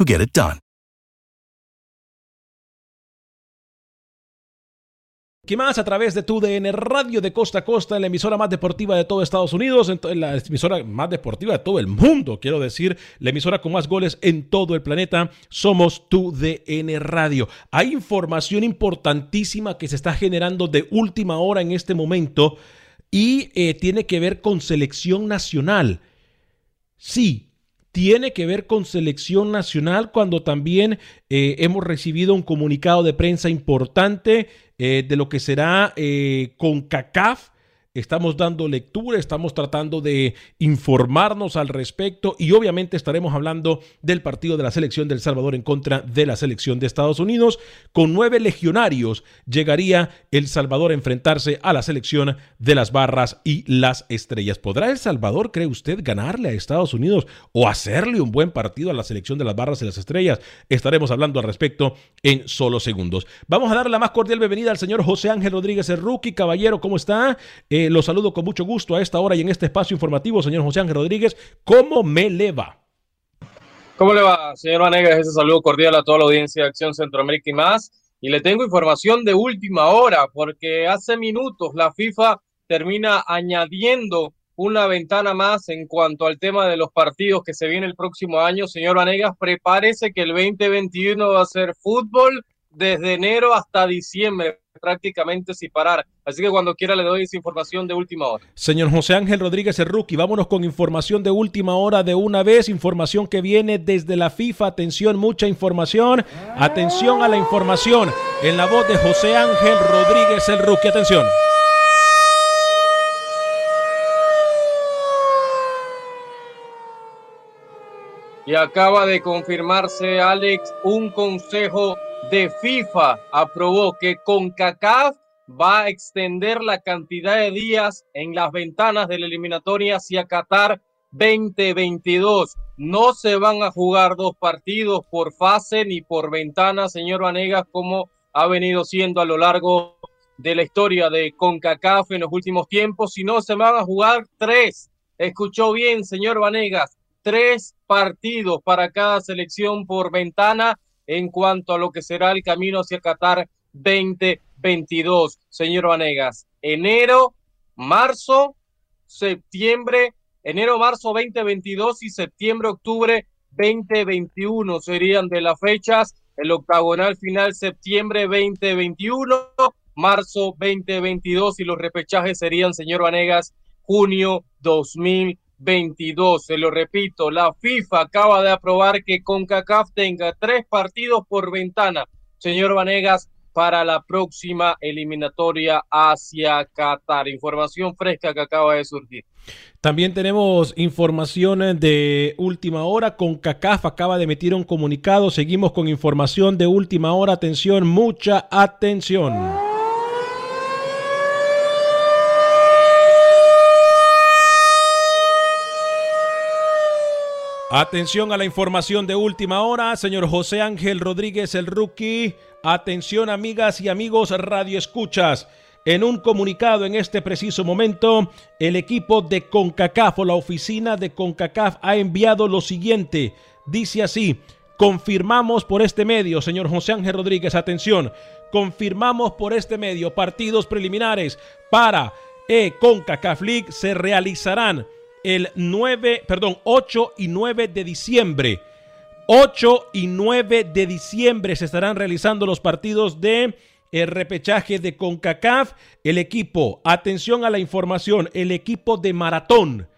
who. ¿Qué más? A través de tu DN Radio de Costa a Costa, la emisora más deportiva de todo Estados Unidos, la emisora más deportiva de todo el mundo, quiero decir, la emisora con más goles en todo el planeta, somos tu DN Radio. Hay información importantísima que se está generando de última hora en este momento y eh, tiene que ver con selección nacional. Sí, tiene que ver con selección nacional cuando también eh, hemos recibido un comunicado de prensa importante eh, de lo que será eh, con CACAF Estamos dando lectura, estamos tratando de informarnos al respecto y obviamente estaremos hablando del partido de la selección del Salvador en contra de la selección de Estados Unidos. Con nueve legionarios llegaría El Salvador a enfrentarse a la selección de las barras y las estrellas. ¿Podrá El Salvador, cree usted, ganarle a Estados Unidos o hacerle un buen partido a la selección de las barras y las estrellas? Estaremos hablando al respecto en solo segundos. Vamos a darle la más cordial bienvenida al señor José Ángel Rodríguez el rookie. Caballero, ¿cómo está? Eh, lo saludo con mucho gusto a esta hora y en este espacio informativo, señor José Ángel Rodríguez. ¿Cómo me le va? ¿Cómo le va, señor Vanegas? Ese saludo cordial a toda la audiencia de Acción Centroamérica y más. Y le tengo información de última hora, porque hace minutos la FIFA termina añadiendo una ventana más en cuanto al tema de los partidos que se viene el próximo año. Señor Vanegas, prepárese que el 2021 va a ser fútbol desde enero hasta diciembre prácticamente sin parar. Así que cuando quiera le doy esa información de última hora. Señor José Ángel Rodríguez rookie, vámonos con información de última hora de una vez, información que viene desde la FIFA. Atención, mucha información. Atención a la información en la voz de José Ángel Rodríguez el rookie. Atención. Y acaba de confirmarse, Alex, un consejo de FIFA aprobó que CONCACAF va a extender la cantidad de días en las ventanas de la eliminatoria hacia Qatar 2022. No se van a jugar dos partidos por fase ni por ventana, señor Vanegas, como ha venido siendo a lo largo de la historia de CONCACAF en los últimos tiempos, sino se van a jugar tres. Escuchó bien, señor Vanegas, tres partidos para cada selección por ventana en cuanto a lo que será el camino hacia Qatar 2022, señor Vanegas. Enero, marzo, septiembre, enero, marzo 2022 y septiembre, octubre 2021 serían de las fechas. El octagonal final septiembre 2021, marzo 2022 y los repechajes serían, señor Vanegas, junio 2022. 22. Se lo repito, la FIFA acaba de aprobar que CONCACAF tenga tres partidos por ventana. Señor Vanegas, para la próxima eliminatoria hacia Qatar. Información fresca que acaba de surgir. También tenemos información de última hora. Con CACAF acaba de emitir un comunicado. Seguimos con información de última hora. Atención, mucha atención. Atención a la información de última hora, señor José Ángel Rodríguez, el rookie. Atención, amigas y amigos Radio Escuchas. En un comunicado en este preciso momento, el equipo de CONCACAF o la oficina de CONCACAF ha enviado lo siguiente. Dice así, confirmamos por este medio, señor José Ángel Rodríguez, atención, confirmamos por este medio partidos preliminares para e CONCACAF League se realizarán el 9, perdón, 8 y 9 de diciembre. 8 y 9 de diciembre se estarán realizando los partidos de el repechaje de CONCACAF. El equipo, atención a la información, el equipo de maratón.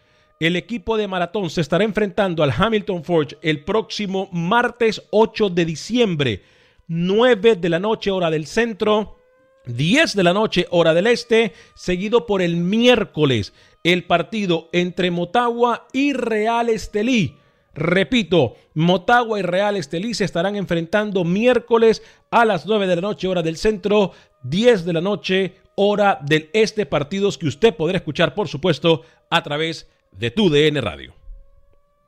El equipo de maratón se estará enfrentando al Hamilton Forge el próximo martes 8 de diciembre, 9 de la noche hora del centro, 10 de la noche hora del este, seguido por el miércoles el partido entre Motagua y Real Estelí. Repito, Motagua y Real Estelí se estarán enfrentando miércoles a las 9 de la noche hora del centro, 10 de la noche hora del este, partidos que usted podrá escuchar por supuesto a través de tu DN Radio.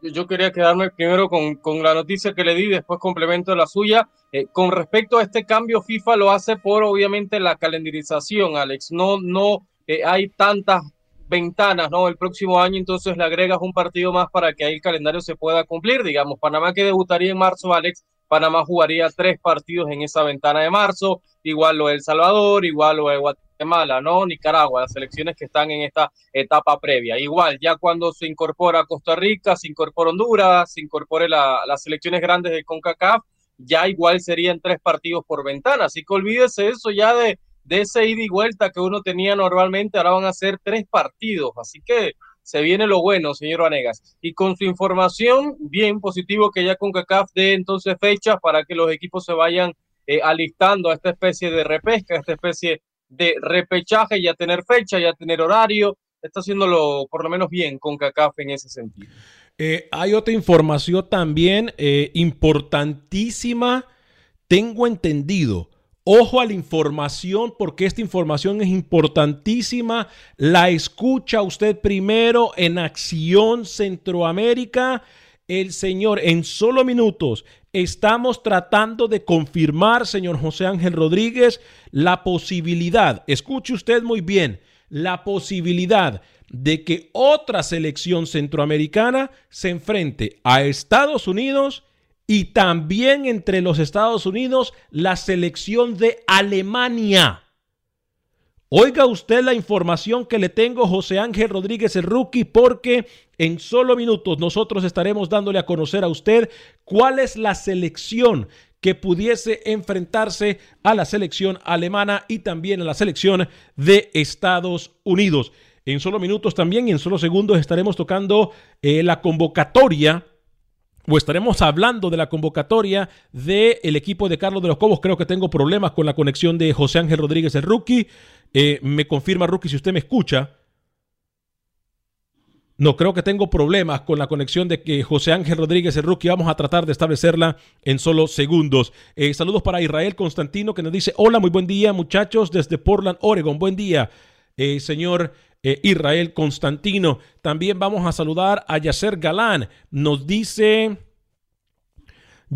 Yo quería quedarme primero con, la noticia que le di, después complemento la suya. Eh, con respecto a este cambio, FIFA lo hace por obviamente la calendarización, Alex. No, no eh, hay tantas ventanas, ¿no? El próximo año entonces le agregas un partido más para que ahí el calendario se pueda cumplir. Digamos, Panamá que debutaría en marzo, Alex, Panamá jugaría tres partidos en esa ventana de marzo, igual lo de El Salvador, igual lo de Guatemala, ¿no? Nicaragua, las selecciones que están en esta etapa previa. Igual, ya cuando se incorpora Costa Rica, se incorpora Honduras, se incorpore las selecciones grandes de CONCACAF, ya igual serían tres partidos por ventana. Así que olvídese eso ya de de ese ida y vuelta que uno tenía normalmente, ahora van a ser tres partidos. Así que se viene lo bueno, señor Vanegas. Y con su información, bien positivo que ya con CACAF dé entonces fechas para que los equipos se vayan eh, alistando a esta especie de repesca, esta especie de repechaje, ya tener fecha, ya tener horario. Está haciéndolo por lo menos bien con CACAF en ese sentido. Eh, hay otra información también eh, importantísima. Tengo entendido Ojo a la información porque esta información es importantísima. La escucha usted primero en Acción Centroamérica. El señor, en solo minutos, estamos tratando de confirmar, señor José Ángel Rodríguez, la posibilidad, escuche usted muy bien, la posibilidad de que otra selección centroamericana se enfrente a Estados Unidos y también entre los Estados Unidos la selección de Alemania. Oiga usted la información que le tengo, José Ángel Rodríguez, el rookie, porque en solo minutos nosotros estaremos dándole a conocer a usted cuál es la selección que pudiese enfrentarse a la selección alemana y también a la selección de Estados Unidos. En solo minutos también y en solo segundos estaremos tocando eh, la convocatoria o estaremos hablando de la convocatoria del equipo de Carlos de los Cobos. Creo que tengo problemas con la conexión de José Ángel Rodríguez, el rookie. Eh, me confirma, rookie, si usted me escucha. No, creo que tengo problemas con la conexión de que José Ángel Rodríguez, el rookie, vamos a tratar de establecerla en solo segundos. Eh, saludos para Israel Constantino que nos dice, hola, muy buen día muchachos desde Portland, Oregon. Buen día, eh, señor eh, Israel Constantino. También vamos a saludar a Yacer Galán. Nos dice...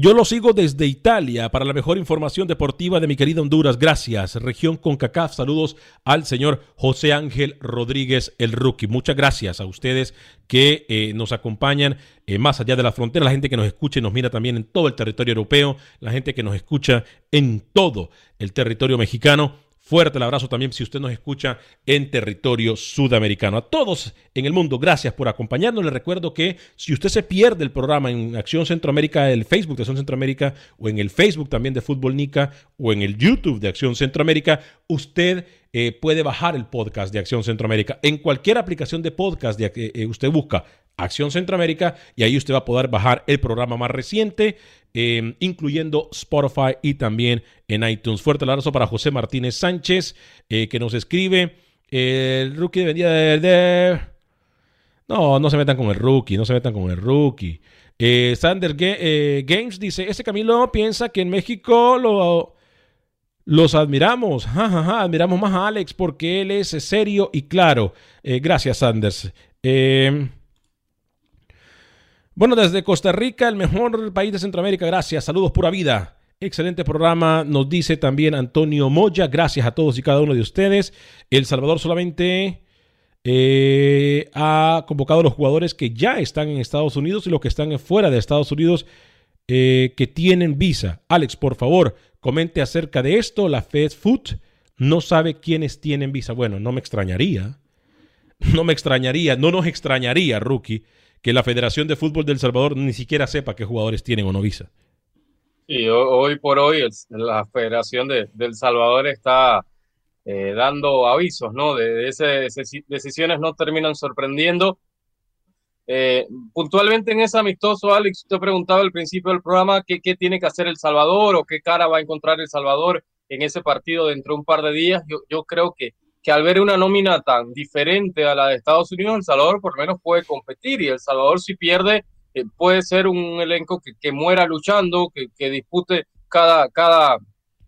Yo lo sigo desde Italia para la mejor información deportiva de mi querida Honduras. Gracias. Región CONCACAF. Saludos al señor José Ángel Rodríguez, el rookie. Muchas gracias a ustedes que eh, nos acompañan eh, más allá de la frontera, la gente que nos escucha y nos mira también en todo el territorio europeo, la gente que nos escucha en todo el territorio mexicano. Fuerte el abrazo también si usted nos escucha en territorio sudamericano. A todos en el mundo, gracias por acompañarnos. Les recuerdo que si usted se pierde el programa en Acción Centroamérica, el Facebook de Acción Centroamérica, o en el Facebook también de Fútbol Nica, o en el YouTube de Acción Centroamérica, usted eh, puede bajar el podcast de Acción Centroamérica. En cualquier aplicación de podcast de, que eh, usted busca Acción Centroamérica y ahí usted va a poder bajar el programa más reciente eh, incluyendo Spotify y también en iTunes. Fuerte abrazo para José Martínez Sánchez, eh, que nos escribe. El rookie vendía de, No, no se metan con el rookie, no se metan con el rookie. Eh, Sander Games dice, ese Camilo piensa que en México lo, los admiramos, admiramos más a Alex porque él es serio y claro. gracias, Sanders. Bueno, desde Costa Rica, el mejor país de Centroamérica, gracias. Saludos, pura vida. Excelente programa, nos dice también Antonio Moya. Gracias a todos y cada uno de ustedes. El Salvador solamente eh, ha convocado a los jugadores que ya están en Estados Unidos y los que están fuera de Estados Unidos eh, que tienen visa. Alex, por favor, comente acerca de esto. La Fed Food no sabe quiénes tienen visa. Bueno, no me extrañaría. No me extrañaría, no nos extrañaría, rookie que la Federación de Fútbol del Salvador ni siquiera sepa qué jugadores tienen o no visa. Sí, hoy por hoy la Federación de, del Salvador está eh, dando avisos, ¿no? De, esas decisiones no terminan sorprendiendo. Eh, puntualmente en ese amistoso, Alex, usted preguntaba al principio del programa qué, qué tiene que hacer El Salvador o qué cara va a encontrar El Salvador en ese partido dentro de un par de días. Yo, yo creo que que al ver una nómina tan diferente a la de Estados Unidos, El Salvador por lo menos puede competir y El Salvador si pierde eh, puede ser un elenco que, muera luchando, que, dispute cada, cada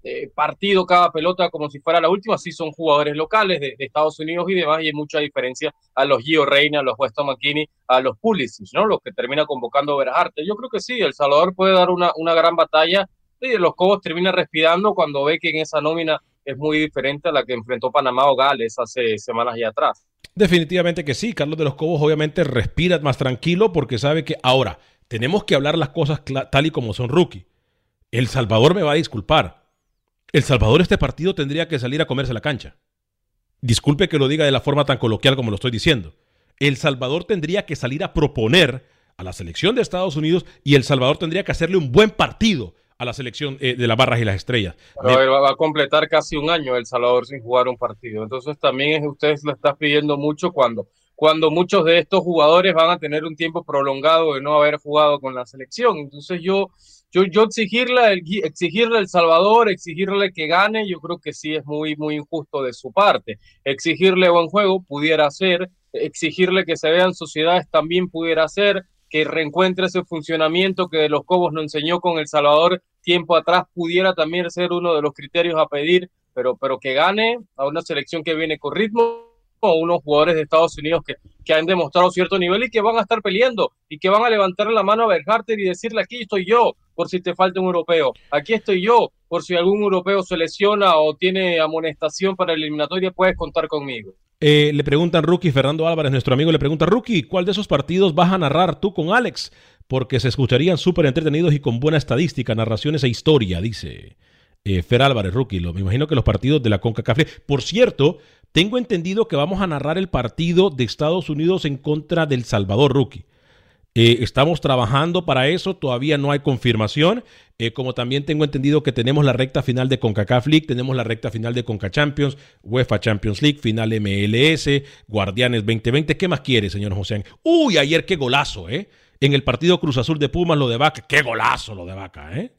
eh, partido, cada pelota como si fuera la última. Sí son jugadores locales de, Estados Unidos y demás y hay mucha diferencia a los Gio Reina, a los Weston McKinney, a los Pulisic, ¿no? Los que termina convocando Berharte. Yo creo que sí, El Salvador puede dar una, una gran batalla y los Cobos termina respirando cuando ve que en esa nómina es muy diferente a la que enfrentó Panamá o Gales hace semanas y atrás. Definitivamente que sí. Carlos de los Cobos obviamente respira más tranquilo porque sabe que ahora tenemos que hablar las cosas tal y como son rookie. El Salvador me va a disculpar. El Salvador este partido tendría que salir a comerse la cancha. Disculpe que lo diga de la forma tan coloquial como lo estoy diciendo. El Salvador tendría que salir a proponer a la selección de Estados Unidos y El Salvador tendría que hacerle un buen partido a la selección eh, de las barras y las estrellas. va a completar casi un año El Salvador sin jugar un partido. Entonces también es, ustedes lo están pidiendo mucho cuando, cuando muchos de estos jugadores van a tener un tiempo prolongado de no haber jugado con la selección. Entonces yo, yo, yo exigirle, exigirle El Salvador, exigirle que gane, yo creo que sí es muy, muy injusto de su parte. Exigirle buen juego pudiera ser, exigirle que se vean sociedades también pudiera ser, que reencuentre ese funcionamiento que de los Cobos nos enseñó con El Salvador tiempo atrás pudiera también ser uno de los criterios a pedir, pero, pero que gane a una selección que viene con ritmo o unos jugadores de Estados Unidos que, que han demostrado cierto nivel y que van a estar peleando y que van a levantar la mano a Berharter y decirle aquí estoy yo por si te falta un europeo, aquí estoy yo por si algún europeo se lesiona o tiene amonestación para la eliminatoria, puedes contar conmigo. Eh, le preguntan Rookie, Fernando Álvarez, nuestro amigo, le pregunta, Rookie, ¿cuál de esos partidos vas a narrar tú con Alex? Porque se escucharían súper entretenidos y con buena estadística, narraciones e historia, dice eh, Fer Álvarez, rookie. Lo, me imagino que los partidos de la CONCACAF. Por cierto, tengo entendido que vamos a narrar el partido de Estados Unidos en contra del Salvador, rookie. Eh, estamos trabajando para eso, todavía no hay confirmación. Eh, como también tengo entendido que tenemos la recta final de CONCACAF League, tenemos la recta final de CONCA Champions, UEFA Champions League, final MLS, Guardianes 2020. ¿Qué más quiere, señor José? Uy, ayer qué golazo, ¿eh? En el partido Cruz Azul de Pumas, lo de Vaca. Qué golazo lo de Vaca, ¿eh?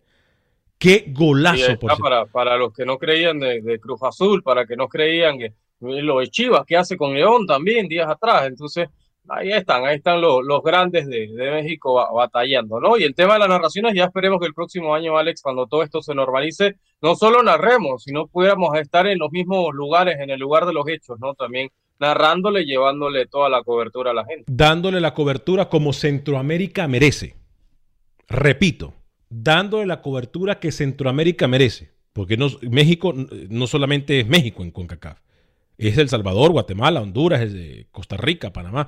Qué golazo. por para, para los que no creían de, Cruz Azul, para que no creían que lo de Chivas que hace con León también días atrás. Entonces, ahí están, ahí están los, los grandes de, de, México batallando, ¿no? Y el tema de las narraciones, ya esperemos que el próximo año, Alex, cuando todo esto se normalice, no solo narremos, sino pudiéramos estar en los mismos lugares, en el lugar de los hechos, ¿no? También narrándole, llevándole toda la cobertura a la gente. Dándole la cobertura como Centroamérica merece. Repito, dándole la cobertura que Centroamérica merece. Porque no, México no solamente es México en CONCACAF. Es El Salvador, Guatemala, Honduras, Costa Rica, Panamá.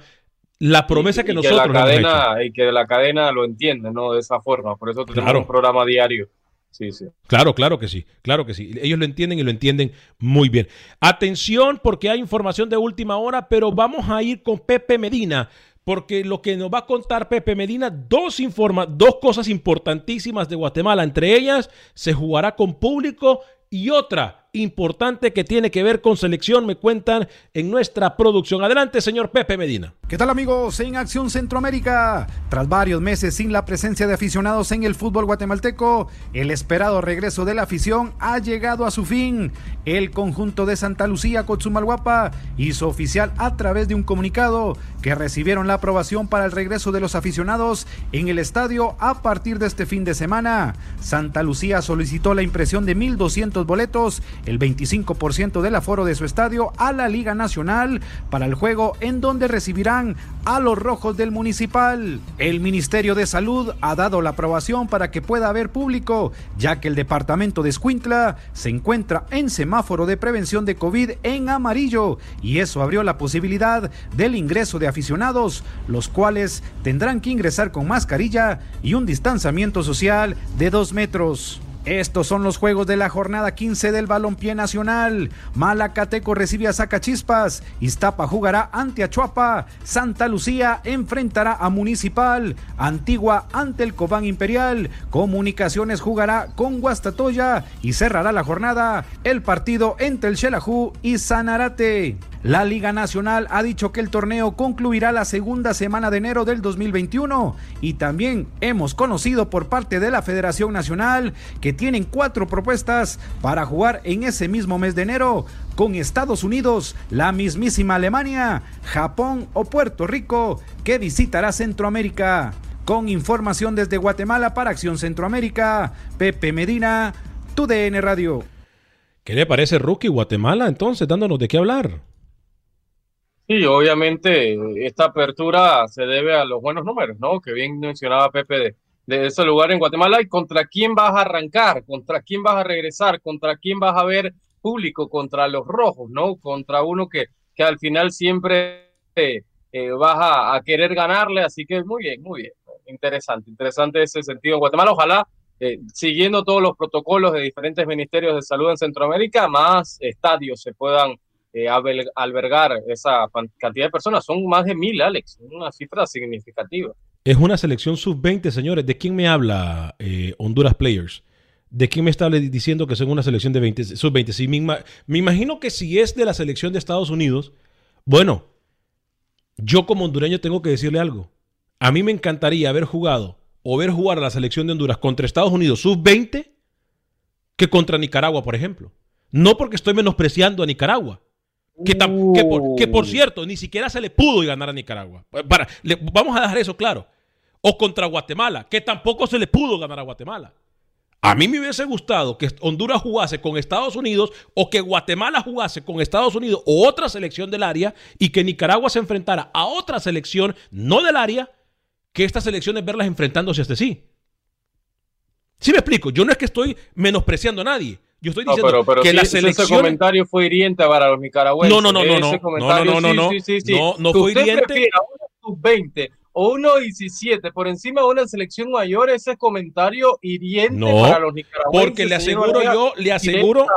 La promesa que nosotros la cadena, Y que la cadena lo entiende, ¿no? De esa forma. Por eso tenemos un programa diario Sí, sí. Claro, claro que sí, claro que sí. Ellos lo entienden y lo entienden muy bien. Atención porque hay información de última hora, pero vamos a ir con Pepe Medina, porque lo que nos va a contar Pepe Medina, dos, informa dos cosas importantísimas de Guatemala, entre ellas se jugará con público y otra, importante que tiene que ver con selección, me cuentan en nuestra producción. Adelante, señor Pepe Medina. ¿Qué tal amigos? En Acción Centroamérica, tras varios meses sin la presencia de aficionados en el fútbol guatemalteco, el esperado regreso de la afición ha llegado a su fin. El conjunto de Santa Lucía Cotzumalguapa hizo oficial a través de un comunicado que recibieron la aprobación para el regreso de los aficionados en el estadio a partir de este fin de semana. Santa Lucía solicitó la impresión de 1.200 boletos, el 25% del aforo de su estadio, a la Liga Nacional para el juego en donde recibirán a los rojos del municipal. El Ministerio de Salud ha dado la aprobación para que pueda haber público, ya que el departamento de Escuintla se encuentra en semáforo de prevención de COVID en amarillo y eso abrió la posibilidad del ingreso de aficionados, los cuales tendrán que ingresar con mascarilla y un distanciamiento social de dos metros. Estos son los juegos de la jornada 15 del Balompié Nacional. Malacateco recibe a Zacachispas. Iztapa jugará ante Achuapa. Santa Lucía enfrentará a Municipal. Antigua ante el Cobán Imperial. Comunicaciones jugará con Guastatoya y cerrará la jornada el partido entre el Xelajú y Sanarate. La Liga Nacional ha dicho que el torneo concluirá la segunda semana de enero del 2021 y también hemos conocido por parte de la Federación Nacional que tienen cuatro propuestas para jugar en ese mismo mes de enero con Estados Unidos, la mismísima Alemania, Japón o Puerto Rico que visitará Centroamérica. Con información desde Guatemala para Acción Centroamérica, Pepe Medina, TUDN Radio. ¿Qué le parece Rookie Guatemala entonces, dándonos de qué hablar? Sí, obviamente esta apertura se debe a los buenos números, ¿no? Que bien mencionaba Pepe de, de ese lugar en Guatemala y contra quién vas a arrancar, contra quién vas a regresar, contra quién vas a ver público, contra los rojos, ¿no? Contra uno que, que al final siempre eh, eh, vas a, querer ganarle, así que muy bien, muy bien, interesante, interesante ese sentido en Guatemala, ojalá eh, siguiendo todos los protocolos de diferentes ministerios de salud en Centroamérica, más estadios se puedan eh, albergar esa cantidad de personas. Son más de mil, Alex, una cifra significativa. Es una selección sub-20, señores. ¿De quién me habla eh, Honduras Players? ¿De quién me está diciendo que son una selección de 20, sub-20? Sí, me, me imagino que si es de la selección de Estados Unidos, bueno, yo como hondureño tengo que decirle algo. A mí me encantaría haber jugado o ver jugar a la selección de Honduras contra Estados Unidos sub-20 que contra Nicaragua, por ejemplo. No porque estoy menospreciando a Nicaragua, que, que, por, que, por, cierto, ni siquiera se le pudo ganar a Nicaragua. Para, le, vamos a dejar eso claro. O contra Guatemala, que tampoco se le pudo ganar a Guatemala. A mí me hubiese gustado que Honduras jugase con Estados Unidos o que Guatemala jugase con Estados Unidos o otra selección del área y que Nicaragua se enfrentara a otra selección no del área, que estas selecciones verlas enfrentándose hasta sí. ¿Sí me explico? Yo no es que estoy menospreciando a nadie. Yo estoy diciendo no, pero, pero que sí, la selección. Ese comentario fue hiriente para los nicaragüenses. No, no, no, no, no. No, no, no, no. Sí, sí, sí, no, no fue hiriente. A una sub-20 o 1.17 por encima de una selección mayor, ese comentario hiriente no, para los nicaragüenses. Porque le aseguro yo, le aseguro.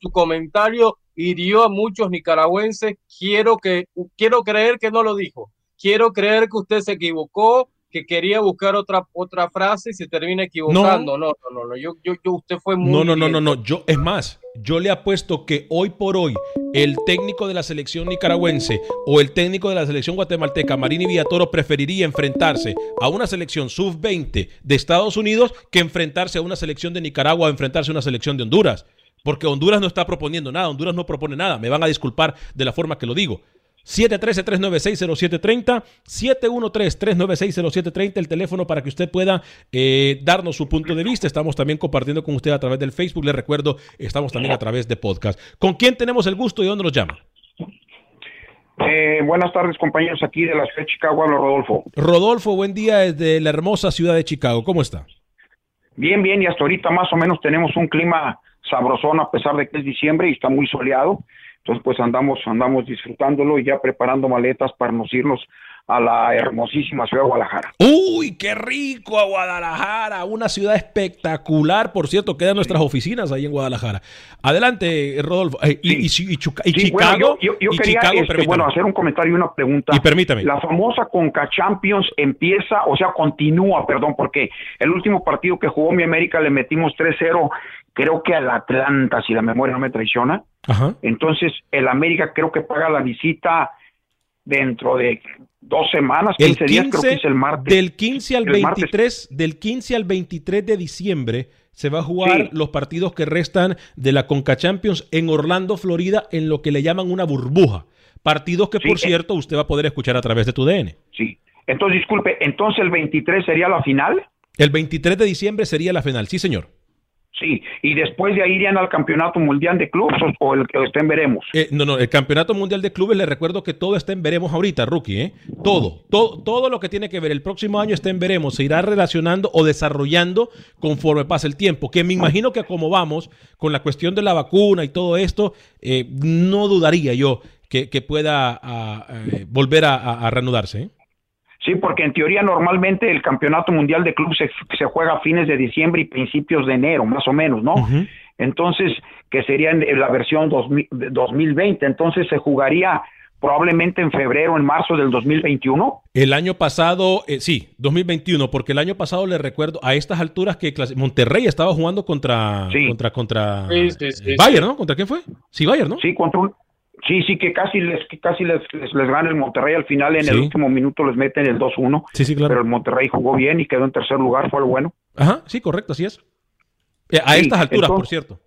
Su comentario hirió a muchos nicaragüenses. Quiero, que, quiero creer que no lo dijo. Quiero creer que usted se equivocó que quería buscar otra otra frase y se termina equivocando. No, no, no, no. Yo, yo, yo, usted fue muy. No, no, no, no, no. Yo, es más, yo le apuesto que hoy por hoy el técnico de la selección nicaragüense o el técnico de la selección guatemalteca, Marini Villatoro, preferiría enfrentarse a una selección sub-20 de Estados Unidos que enfrentarse a una selección de Nicaragua o enfrentarse a una selección de Honduras. Porque Honduras no está proponiendo nada, Honduras no propone nada. Me van a disculpar de la forma que lo digo. 713-396-0730, 713-396-0730, el teléfono para que usted pueda eh, darnos su punto de vista. Estamos también compartiendo con usted a través del Facebook. Le recuerdo, estamos también a través de podcast. ¿Con quién tenemos el gusto y dónde nos llama? Eh, buenas tardes, compañeros, aquí de la ciudad de Chicago, hablo Rodolfo. Rodolfo, buen día desde la hermosa ciudad de Chicago. ¿Cómo está? Bien, bien, y hasta ahorita más o menos tenemos un clima sabrosón a pesar de que es diciembre y está muy soleado. Entonces, pues andamos, andamos disfrutándolo y ya preparando maletas para nos irnos a la hermosísima ciudad de Guadalajara. Uy, qué rico a Guadalajara, una ciudad espectacular, por cierto, quedan nuestras sí. oficinas ahí en Guadalajara. Adelante, Rodolfo. Eh, y, sí. y, y, y sí, Chicago. Bueno, yo, yo, yo y quería Chicago, este, bueno, hacer un comentario y una pregunta. Y permítame. La famosa Conca Champions empieza, o sea, continúa, perdón, porque el último partido que jugó mi América le metimos 3-0 creo que al Atlanta, si la memoria no me traiciona. Ajá. Entonces, el América creo que paga la visita dentro de dos semanas, 15, El días, creo que 15, es el martes. del 15 al El martes. 23, del 15 al 23 de diciembre se va a jugar Sí. los partidos que restan de la Conca Champions en Orlando, Florida, en lo que le llaman una burbuja. Partidos que, Sí, por eh. cierto, usted va a poder escuchar a través de tu DN. Sí. Entonces, disculpe, entonces el 23 sería la final. El 23 de diciembre sería la final, sí, señor. Sí, y después de ahí irían al Campeonato Mundial de Clubes o, el que estén veremos. Eh, no, no, el Campeonato Mundial de Clubes, le recuerdo que todo está en veremos ahorita, rookie, ¿eh? Todo, todo, todo lo que tiene que ver el próximo año está en veremos, se irá relacionando o desarrollando conforme pase el tiempo, que me imagino que como vamos con la cuestión de la vacuna y todo esto, eh, no dudaría yo que, pueda ah, eh, volver a, a- a reanudarse. Sí, porque en teoría normalmente el Campeonato Mundial de Clubes se, se juega a fines de diciembre y principios de enero, más o menos, ¿no? Entonces, que sería en la versión 2000 de 2020, entonces se jugaría probablemente en febrero, en marzo del 2021. El año pasado, eh, sí, 2021, porque el año pasado le recuerdo a estas alturas que clase- Monterrey estaba jugando contra Sí. contra contra Sí, sí, sí, sí. Bayern, ¿no? ¿Contra quién fue? Sí, Bayern, ¿no? Sí, contra un Sí, sí, que casi les que casi les, les, les gana el Monterrey al final, en el último minuto les meten el 2-1, Sí, sí, claro. pero el Monterrey jugó bien y quedó en tercer lugar, fue lo bueno. Ajá, sí, correcto, así es. Eh, a Sí, estas alturas, por cierto.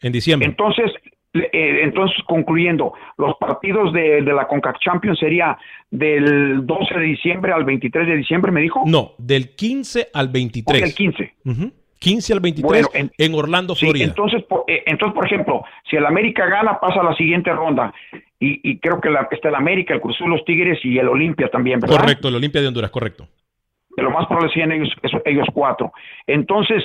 En diciembre. Entonces, eh, entonces concluyendo, los partidos de, de la CONCACAF Champions sería del 12 de diciembre al 23 de diciembre, me dijo. no, del 15 al O 23. del 15. Ujú. 15 al 23 Bueno, en, en- Orlando, Sí, Florida. entonces, por, eh, entonces, por ejemplo, si el América gana, pasa a la siguiente ronda. Y, y creo que la, está el América, el Cruz Azul, los Tigres y el Olimpia también, ¿verdad? correcto, el Olimpia de Honduras, correcto. De lo más probable serían ellos, eso- ellos cuatro. Entonces,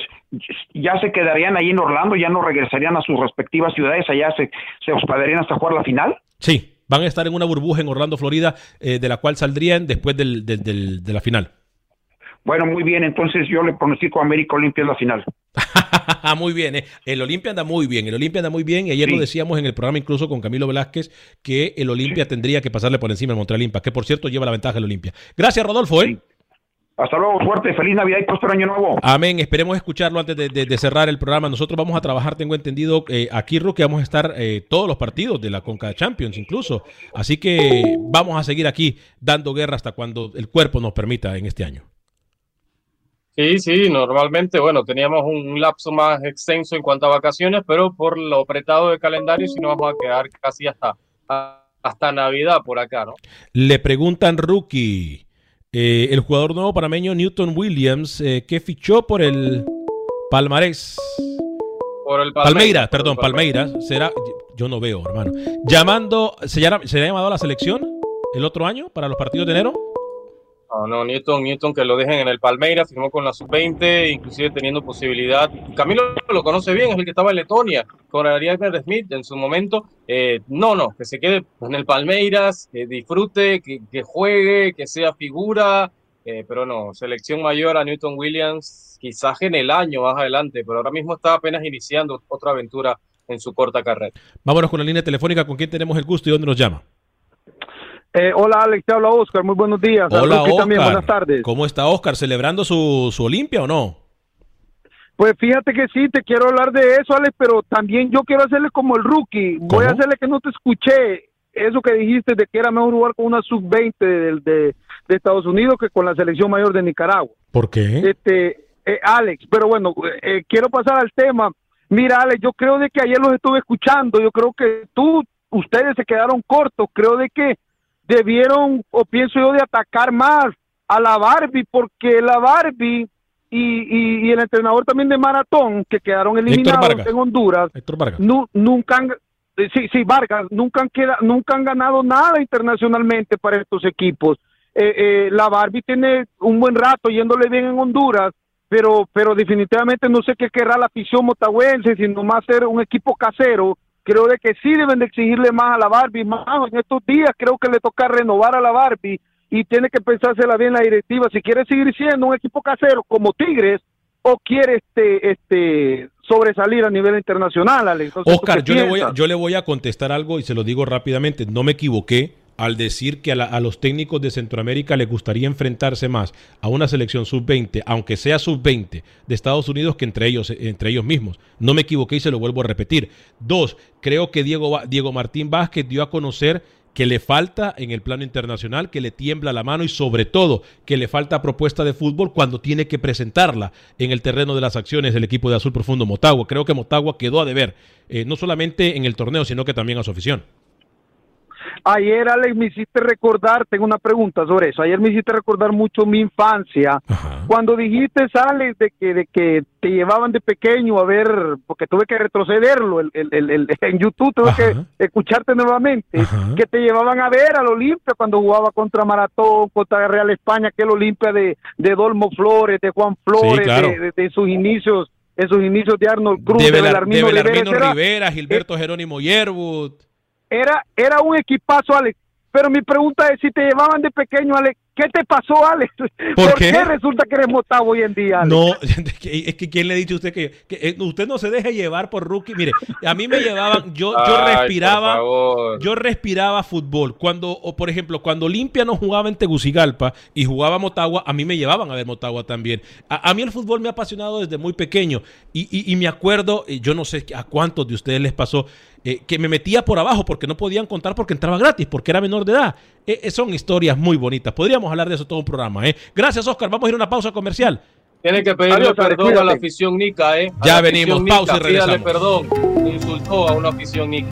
ya se quedarían ahí en Orlando, ya no regresarían a sus respectivas ciudades, allá se, se hospedarían hasta jugar la final. Sí, van a estar en una burbuja en Orlando, Florida, eh, de la cual saldrían después del- del- del- de la final. Bueno, muy bien, entonces yo le pronostico a América Olimpia en la final. muy bien, eh. el Olimpia anda muy bien, el Olimpia anda muy bien. Y ayer Sí. lo decíamos en el programa incluso con Camilo Velázquez que el Olimpia tendría que pasarle por encima al Montreal Impact, que por cierto lleva la ventaja el Olimpia. Gracias, Rodolfo. ¿eh? Sí. Hasta luego, suerte, feliz Navidad y próspero año nuevo. Amén. Esperemos escucharlo antes de, de- de cerrar el programa. Nosotros vamos a trabajar, tengo entendido, eh, aquí, que vamos a estar eh, todos los partidos de la Conca Champions incluso. Así que vamos a seguir aquí dando guerra hasta cuando el cuerpo nos permita en este año. Sí, sí, normalmente, bueno, teníamos un lapso más extenso en cuanto a vacaciones, pero por lo apretado de calendario, si no vamos a quedar casi hasta, hasta Navidad por acá, ¿no? Le preguntan, rookie, eh, el jugador nuevo panameño Newton Williams, eh, que fichó por el Palmarés. Por el Palmeiras, por el perdón, Palmeiras. Será, yo no veo, hermano. Llamando, ¿se llama- ¿será llamado a la selección el otro año para los partidos de enero? No, no, Newton, Newton que lo dejen en el Palmeiras, firmó con la sub-20, inclusive teniendo posibilidad. Camilo lo conoce bien, es el que estaba en Letonia con Ariadne Smith en su momento. Eh, no, no, que se quede en el Palmeiras, que disfrute, que, que juegue, que sea figura, eh, pero no, selección mayor a Newton Williams, quizás en el año más adelante, pero ahora mismo está apenas iniciando otra aventura en su corta carrera. Vámonos con la línea telefónica con quién tenemos el gusto y dónde nos llama. Eh, hola Alex, te habla Oscar, muy buenos días. Hola, Oscar. también, buenas tardes. ¿Cómo está Oscar? ¿Celebrando su, su Olimpia o no? Pues fíjate que sí, te quiero hablar de eso, Alex, pero también yo quiero hacerle como el rookie. Voy a hacerle que no te escuché eso que dijiste de que era mejor jugar con una sub-20 de, de- de Estados Unidos que con la selección mayor de Nicaragua. ¿Por qué? Este, eh, Alex, pero bueno, eh, quiero pasar al tema. Mira, Alex, yo creo de que ayer los estuve escuchando. Yo creo que tú, ustedes se quedaron cortos. Creo de que debieron, o pienso yo, de atacar más a la Barbie, porque la Barbie y, y- y el entrenador también de maratón, que quedaron eliminados Vargas. en Honduras, nu- nunca han, eh, sí, sí, Vargas, nunca han, queda- nunca han ganado nada internacionalmente para estos equipos. Eh, eh, la Barbie tiene un buen rato yéndole bien en Honduras, pero, pero definitivamente no sé qué querrá la afición motahuense, sino más ser un equipo casero. Creo de que sí deben de exigirle más a la Barbie, más en estos días creo que le toca renovar a la Barbie y tiene que pensársela bien la directiva si quiere seguir siendo un equipo casero como Tigres o quiere este este sobresalir a nivel internacional, Alex. Entonces, ¿tú Oscar, yo le, voy a, yo le voy a contestar algo y se lo digo rápidamente. No me equivoqué al decir que a, los técnicos de Centroamérica les gustaría enfrentarse más a una selección sub-20, aunque sea sub-20 de Estados Unidos, que entre ellos, entre ellos mismos. No me equivoqué y se lo vuelvo a repetir. Dos, creo que Diego, Diego Martín Vázquez dio a conocer que le falta en el plano internacional, que le tiembla la mano y sobre todo que le falta propuesta de fútbol cuando tiene que presentarla en el terreno de las acciones del equipo de Azul Profundo Motagua. Creo que Motagua quedó a deber, eh, no solamente en el torneo, sino que también a su afición. Ayer, Alex, me hiciste recordar, tengo una pregunta sobre eso. Ayer me hiciste recordar mucho mi infancia. Cuando dijiste, Alex, de que, de que te llevaban de pequeño a ver, porque tuve que retrocederlo el, el, en YouTube, tuve que escucharte nuevamente, que te llevaban a ver al Olimpia cuando jugaba contra Maratón, contra Real España, que el Olimpia de, de Dolmo Flores, de Juan Flores, de, sus inicios en sus inicios de Arnold Cruz, de, Belarmino, Rivera, Gilberto Jerónimo Yerbut era, era un equipazo, Alex. Pero mi pregunta es si te llevaban de pequeño, Alex, ¿Qué te pasó, Alex? ¿Por, qué? resulta que eres motavo hoy en día? No, es que ¿quién le ha dicho a usted que, eh, usted no se deje llevar por rookie? Mire, a mí me llevaban, yo, yo respiraba, yo respiraba fútbol. Cuando, o por ejemplo, cuando Olimpia no jugaba en Tegucigalpa y jugaba Motagua, a mí me llevaban a ver Motagua también. A, mí el fútbol me ha apasionado desde muy pequeño y, y, me acuerdo, yo no sé a cuántos de ustedes les pasó, eh, que me metía por abajo porque no podían contar porque entraba gratis, porque era menor de edad. Eh, son historias muy bonitas. Podríamos hablar de eso todo un programa. ¿eh? Gracias, Oscar. Vamos a ir a una pausa comercial. Tiene que pedirle perdón a la afición Nica, ¿eh? ya venimos, pausa y regresamos. perdón. Insultó a una afición Nica.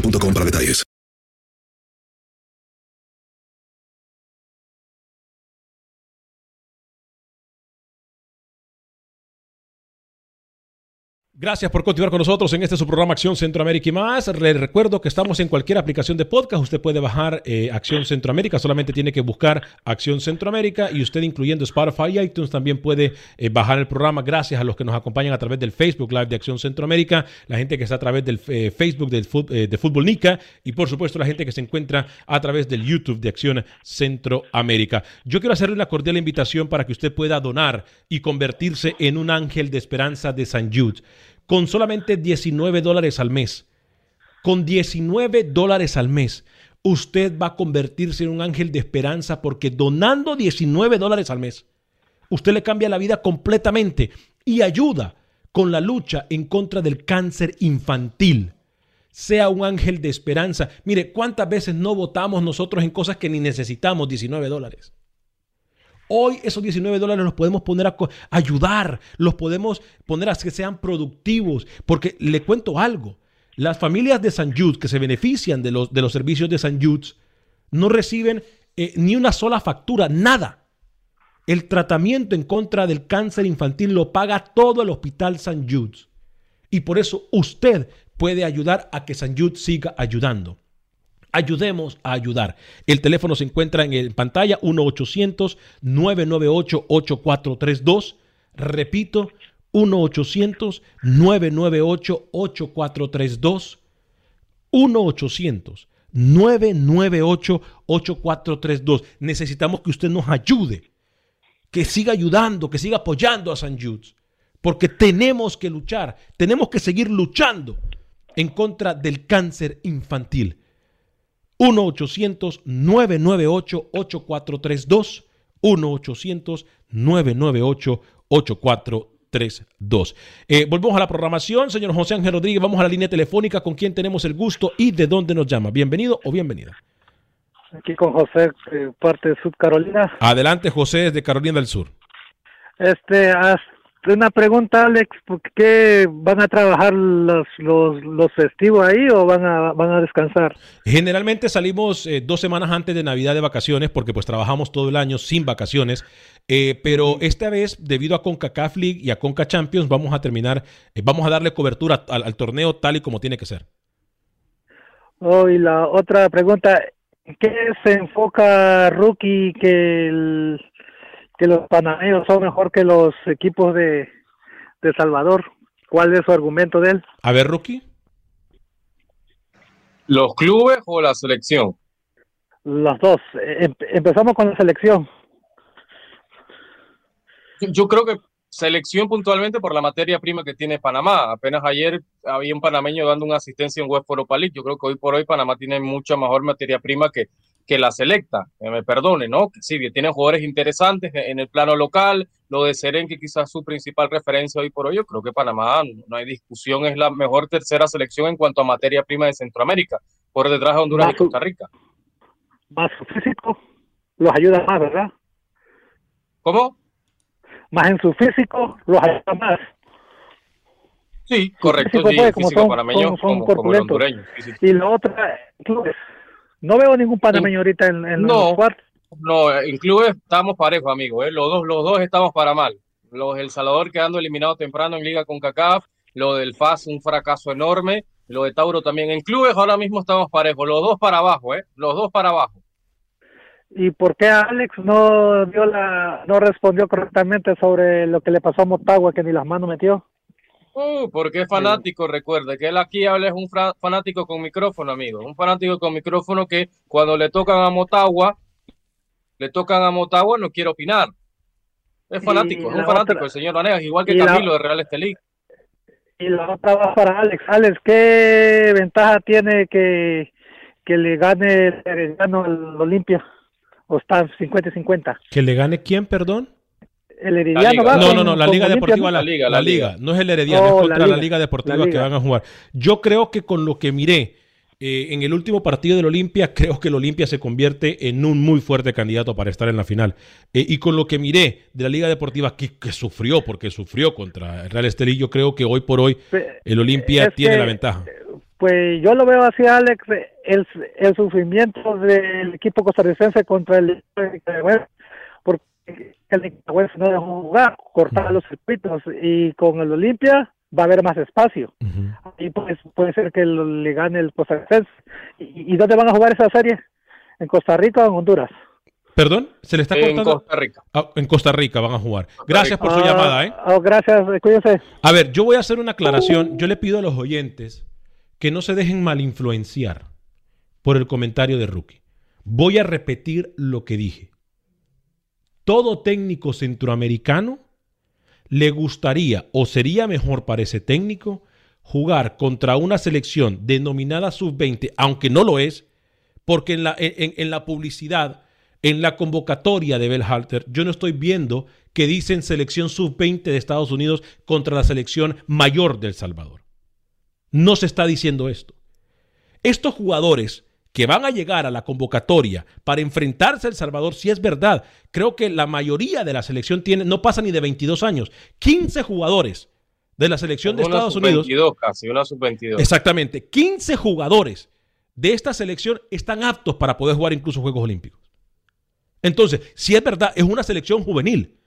mobile.com para detalles. Gracias por continuar con nosotros en este su programa Acción Centroamérica y más. Les recuerdo que estamos en cualquier aplicación de podcast. Usted puede bajar eh, Acción Centroamérica, solamente tiene que buscar Acción Centroamérica y usted incluyendo Spotify y iTunes también puede eh, bajar el programa gracias a los que nos acompañan a través del Facebook Live de Acción Centroamérica, la gente que está a través del eh, Facebook del, de Fútbol Nica y por supuesto la gente que se encuentra a través del YouTube de Acción Centroamérica. Yo quiero hacerle una cordial invitación para que usted pueda donar y convertirse en un ángel de esperanza de San Jude con solamente 19 dólares al mes. Con 19 dólares al mes, usted va a convertirse en un ángel de esperanza porque donando 19 dólares al mes, usted le cambia la vida completamente y ayuda con la lucha en contra del cáncer infantil. Sea un ángel de esperanza. Mire, ¿cuántas veces no votamos nosotros en cosas que ni necesitamos 19 dólares? Hoy esos 19 dólares los podemos poner a ayudar, los podemos poner a que sean productivos, porque le cuento algo, las familias de San Jude que se benefician de los, de los servicios de San Jude no reciben eh, ni una sola factura, nada. El tratamiento en contra del cáncer infantil lo paga todo el Hospital San Jude. Y por eso usted puede ayudar a que San Jude siga ayudando. Ayudemos a ayudar. El teléfono se encuentra en pantalla 1-800-998-8432. Repito, 1-800-998-8432. 1-800-998-8432. Necesitamos que usted nos ayude, que siga ayudando, que siga apoyando a San Jude, porque tenemos que luchar, tenemos que seguir luchando en contra del cáncer infantil. 1-800-998-8432. 1-800-998-8432. Eh, volvemos a la programación. Señor José Ángel Rodríguez, vamos a la línea telefónica con quien tenemos el gusto y de dónde nos llama. Bienvenido o bienvenida. Aquí con José, eh, parte de Sud Carolina. Adelante, José, desde Carolina del Sur. Este, una pregunta, Alex, ¿por qué van a trabajar los, los, festivos ahí o van a, van a descansar? Generalmente salimos eh, dos semanas antes de Navidad de vacaciones porque pues trabajamos todo el año sin vacaciones, eh, pero esta vez debido a CONCACAF League y a CONCA Champions vamos a terminar, eh, vamos a darle cobertura al, torneo tal y como tiene que ser. Oh, y la otra pregunta, qué se enfoca Rookie que, el- que los panameños son mejor que los equipos de, de Salvador? ¿Cuál es su argumento de él? A ver, Rookie. ¿Los clubes o la selección? Los dos. Em- empezamos con la selección. Yo creo que selección puntualmente por la materia prima que tiene Panamá. Apenas ayer había un panameño dando una asistencia en West Europa League. Yo creo que hoy por hoy Panamá tiene mucha mejor materia prima que, que la selecta. Que me perdone, ¿no? Que sí, que tiene jugadores interesantes en el plano local. Lo de Seren, que quizás su principal referencia hoy por hoy. Yo creo que Panamá, no hay discusión, es la mejor tercera selección en cuanto a materia prima de Centroamérica. Por detrás de Honduras y Costa Rica. Más su físico los ayuda más, ¿verdad? ¿Cómo? Más en su físico los ayuda más. Sí, correcto. físico, Sí, el físico son- panameño son- son como, como el hondureño. sí. Y la otra, clubes. No veo ningún panameño ahorita en, en No. los cuartos. No, en clubes estamos parejos, amigos. ¿eh? Los, dos, los dos estamos para mal. Los El Salvador quedando eliminado temprano en Liga con CACAF. Lo del FAS, un fracaso enorme. Lo de Tauro también. En clubes ahora mismo estamos parejos. Los dos para abajo, ¿eh? Los dos para abajo. ¿Y por qué Alex no dio la, no respondió correctamente sobre lo que le pasó a Motagua que ni las manos metió? Uh, porque es fanático, recuerde que él aquí habla es un fanático con micrófono, amigo. Un fanático con micrófono que cuando le tocan a Motagua, le tocan a Motagua, no quiere opinar. Es fanático, es un fanático otra- el señor Vanegas, igual que la- Camilo de Real Estelí. Y la otra va para Alex. Alex, ¿qué ventaja tiene que, que le gane el Herediano al Olimpia? ¿O está 50 y 50? ¿Que le gane quién, perdón? El Herediano va No, no, no, la Liga Deportiva, ¿no? la, la Liga, no es el Herediano, Oh, es la contra la Liga, Liga Deportiva la que Liga. van a jugar. Yo creo que con lo que miré eh, en el último partido del Olimpia, creo que el Olimpia se convierte en un muy fuerte candidato para estar en la final. Eh, y con lo que miré de la Liga Deportiva, que, que sufrió, porque sufrió contra el Real Estelí, yo creo que hoy por hoy el Olimpia tiene que- la ventaja. Pues yo lo veo así, Alex, el, el sufrimiento del equipo costarricense contra el Nicaragüense, porque el Nicaragüense no dejó jugar, cortar los circuitos, y con el Olimpia va a haber más espacio. Y pues puede ser que lo- le gane el costarricense. ¿Y, y dónde van a jugar esa serie? ¿En Costa Rica o en Honduras? ¿Perdón? ¿Se le está En cortando? Costa Rica. Ah, en Costa Rica van a jugar. Gracias por su Ah, llamada, ¿eh? ah, gracias, cuídense. A ver, yo voy a hacer una aclaración. Yo le pido a los oyentes que no se dejen mal influenciar por el comentario de Rookie. Voy a repetir lo que dije. Todo técnico centroamericano le gustaría o sería mejor para ese técnico jugar contra una selección denominada sub-20, aunque no lo es, porque en la, en, la publicidad, en la convocatoria de Belhalter, yo no estoy viendo que dicen selección sub-20 de Estados Unidos contra la selección mayor del Salvador. No se está diciendo esto. Estos jugadores que van a llegar a la convocatoria para enfrentarse al Salvador, si es verdad, creo que la mayoría de la selección tiene, no pasa ni de 22 años, 15 jugadores de la selección de Una Estados Unidos. sub-22 casi, una sub-22. Exactamente. 15 jugadores de esta selección están aptos para poder jugar incluso Juegos Olímpicos. Entonces, si es verdad, es una selección juvenil.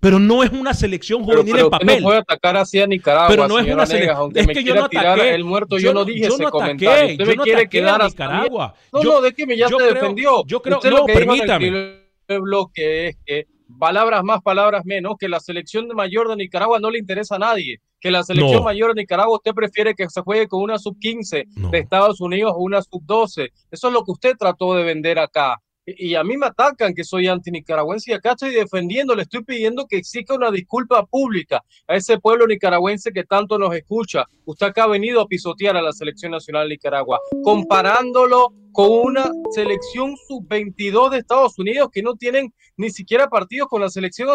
Pero no es una selección juvenil pero en usted papel. no puede atacar así a Nicaragua, pero no es una selección. Es que yo quiera no tirar ataqué. el muerto, yo, no dije ese no comentario. ataqué, Usted yo me no quiere ataqué quedar a Nicaragua. No, Yo- no, de que me ya yo te creo- defendió. yo creo- Usted no, lo que el permítame. primer bloque es que palabras más, palabras menos, que la selección mayor de Nicaragua no le interesa a nadie. Que la selección No. mayor de Nicaragua usted prefiere que se juegue con una sub-15 de Estados Unidos o una sub-12. Eso es lo que usted trató de vender acá. Y a mí me atacan que soy anti-nicaragüense y acá estoy defendiendo, le estoy pidiendo que exija una disculpa pública a ese pueblo nicaragüense que tanto nos escucha. Usted acá ha venido a pisotear a la selección nacional de Nicaragua, comparándolo con una selección sub-22 de Estados Unidos que no tienen ni siquiera partidos con la selección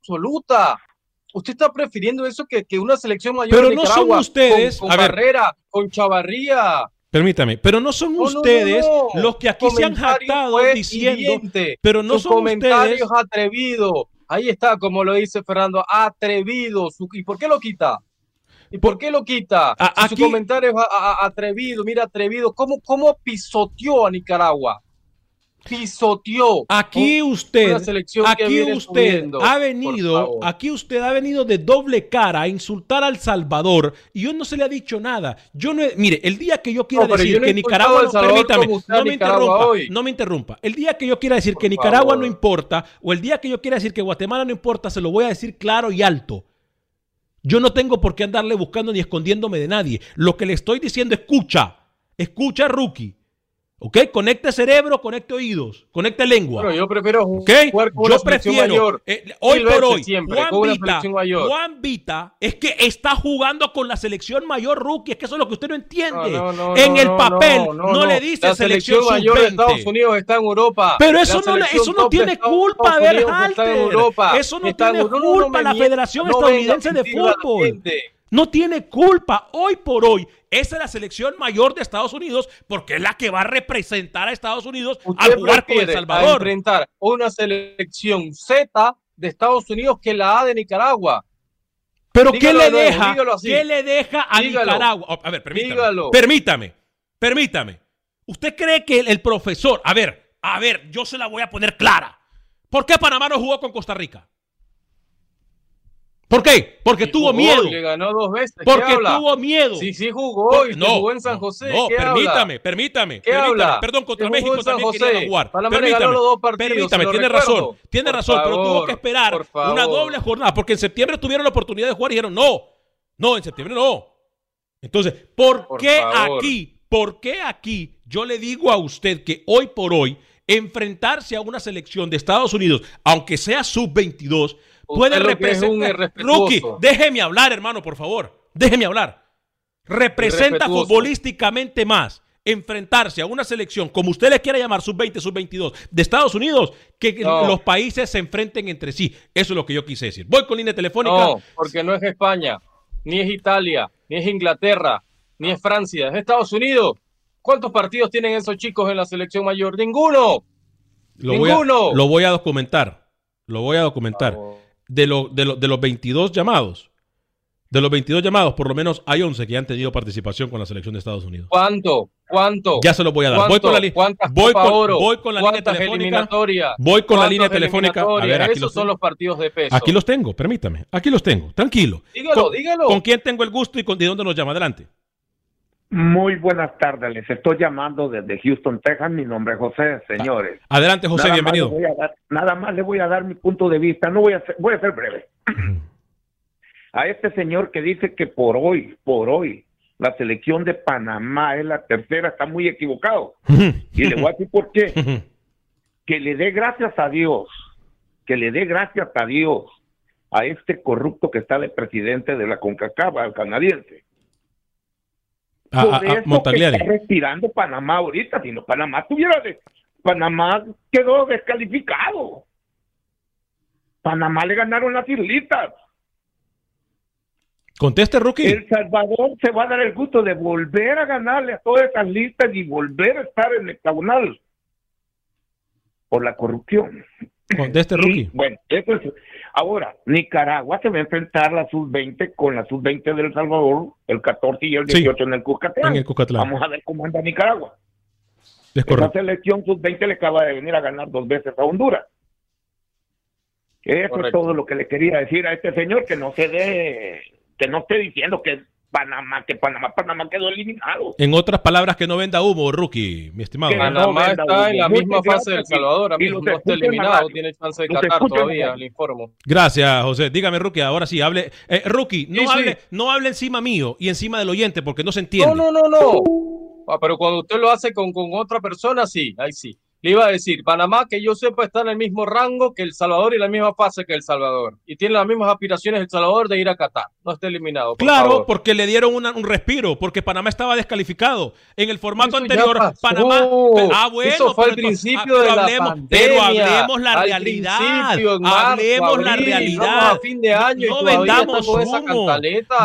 absoluta. Usted está prefiriendo eso que, que una selección mayor Pero de no son Nicaragua ustedes- con, con a ver. Barrera, con Chavarría. Permítame, pero no son No, no, no, ustedes no. los que aquí se han jactado diciendo, hiriente. pero no Su son comentario ustedes. es atrevido. Ahí está, como lo dice Fernando, atrevido. ¿Y por qué lo quita? ¿Y por qué lo quita? A- Si aquí- Su comentario es a- a- atrevido, mira, atrevido. ¿Cómo, ¿Cómo pisoteó a Nicaragua? Pisoteó. Aquí usted, aquí usted ha venido, aquí usted ha venido de doble cara a insultar al Salvador y yo no se le ha dicho nada. Yo no, he- mire, el día que yo quiera No, decir yo no he que Nicaragua, no, permítame, no me interrumpa, hoy. no me interrumpa. El día que yo quiera decir que Nicaragua favor. no importa o el día que yo quiera decir que Guatemala no importa, se lo voy a decir claro y alto. Yo no tengo por qué andarle buscando ni escondiéndome de nadie. Lo que le estoy diciendo, escucha, escucha, rookie. ¿Ok? Conecte cerebro, conecte oídos, conecte lengua. Bueno, yo prefiero jugar con una Yo selección prefiero, mayor. eh, hoy por hoy, siempre, Juan, una Vita, selección mayor. Juan Vita es que está jugando con la selección mayor rookie. Es que eso es lo que usted no entiende. No, no, no, en el papel no, le dice la selección, mayor de Estados sub-20. Unidos está en Europa. Pero La eso no, selección eso no tiene culpa, Berhalter. Eso no tiene culpa la. Federación Estadounidense de Fútbol. No tiene culpa. Hoy por hoy, esa es la selección mayor de Estados Unidos porque es la que va a representar a Estados Unidos al jugar con El prefiere a Salvador. enfrentar una selección Z de Estados Unidos que la A de Nicaragua. Pero Dígalo ¿qué le deja? ¿Qué le deja a Dígalo. Nicaragua? Oh, A ver, permítame. Dígalo. Permítame. Permítame. ¿Usted cree que el, el profesor, a ver, a ver, yo se la voy a poner clara. ¿Por qué Panamá no jugó con Costa Rica? ¿Por qué? Porque tuvo Jugó miedo. Le ganó dos veces. ¿Qué Porque tuvo miedo. Sí, sí jugó y se jugó en San José. No, ¿Qué permítame, habla? permítame. ¿Qué permítame. habla? Perdón, contra jugó México en San también José. jugar. Panamá permítame, ganó los dos partidos, permítame, tiene recuerdo. razón. Tiene Por razón, pero tuvo que esperar una doble jornada. Porque en septiembre tuvieron la oportunidad de jugar y dijeron, no, no, en septiembre no. Entonces, ¿por, Por qué favor. aquí, por qué aquí yo le digo a usted que hoy por hoy enfrentarse a una selección de Estados Unidos, aunque sea sub-22, puede representar... Rookie, déjeme hablar, hermano, por favor. Déjeme hablar. Representa futbolísticamente más enfrentarse a una selección, como usted le quiera llamar, sub-20, sub-22, de Estados Unidos, que No. los países se enfrenten entre sí. Eso es lo que yo quise decir. Voy con línea telefónica. No, porque no es España, ni es Italia, ni es Inglaterra, ni es Francia, es Estados Unidos. ¿Cuántos partidos tienen esos chicos en la selección mayor? Ninguno. Lo voy, a, Ninguno. lo voy a documentar. Lo voy a documentar. De, lo- de, lo- de los 22 llamados, de los 22 llamados, por lo menos hay 11 que han tenido participación con la selección de Estados Unidos. ¿Cuánto? ¿Cuánto? Ya se los voy a dar. Voy con la, li- ¿Cuántas voy con, Oro? voy con la línea ¿Cuántas telefónica. Voy con la ¿Cuántas línea telefónica. A ver, aquí Esos los, son los partidos de peso. aquí los tengo, permítame. Aquí los tengo, tranquilo. Dígalo, con, dígalo. ¿Con quién tengo el gusto y con, de dónde nos llama? Adelante. Muy buenas tardes, les estoy llamando desde Houston, Texas. Mi nombre es José, señores. Adelante, José, Nada bienvenido. Más dar- nada más le voy a dar mi punto de vista. No voy a ser, voy a ser breve. A este señor que dice que por hoy, por hoy, la selección de Panamá es la tercera, está muy equivocado. Y le voy a decir por qué. Que le dé gracias a Dios, que le dé gracias a Dios a este corrupto que está de presidente de la CONCACAF, al canadiense. A- Por a- que está respirando Panamá ahorita. Si no, Panamá tuviera de, Panamá quedó descalificado. Panamá le ganaron las islitas. Conteste, Rookie. El Salvador se va a dar el gusto de volver a ganarle a todas esas listas y volver a estar en el tribunal por la corrupción. Conteste, Y, Rookie. bueno, eso es. Ahora, Nicaragua se va a enfrentar la sub-20 con la sub-20 del Salvador, el 14 y el Sí. 18 en el Cuscatlán. En el Cuscatlán. Vamos a ver cómo anda Nicaragua. Es Esa selección sub-20 le acaba de venir a ganar dos veces a Honduras. Eso es Correcto. todo lo que le quería decir a este señor, que no se dé, que no esté diciendo que Panamá, que Panamá, Panamá quedó eliminado. En otras palabras, que no venda humo, Rookie, mi estimado. Que Panamá está en la misma Muchas fase del. Salvador. A Y mí los no está eliminado, tiene chance de Qatar todavía, le informo. Gracias, José. Dígame, Rookie, ahora sí, hable. Eh, Rookie, no, Sí, sí. hable, no hable encima mío y encima del oyente porque no se entiende. No, no, no, no. Ah, pero cuando usted lo hace con, con otra persona, sí, ahí sí. Le iba a decir, Panamá, que yo sepa, está en el mismo rango que El Salvador y la misma fase que El Salvador. Y tiene las mismas aspiraciones El Salvador de ir a Qatar. No está eliminado. por Claro, favor. porque le dieron una- un respiro, porque Panamá estaba descalificado. En el formato Eso anterior. Panamá. Ah, bueno, Eso fue al principio ah, de la hablemos, pandemia, Pero hablemos la al realidad. marzo, hablemos la realidad. a fin de año no vendamos humo.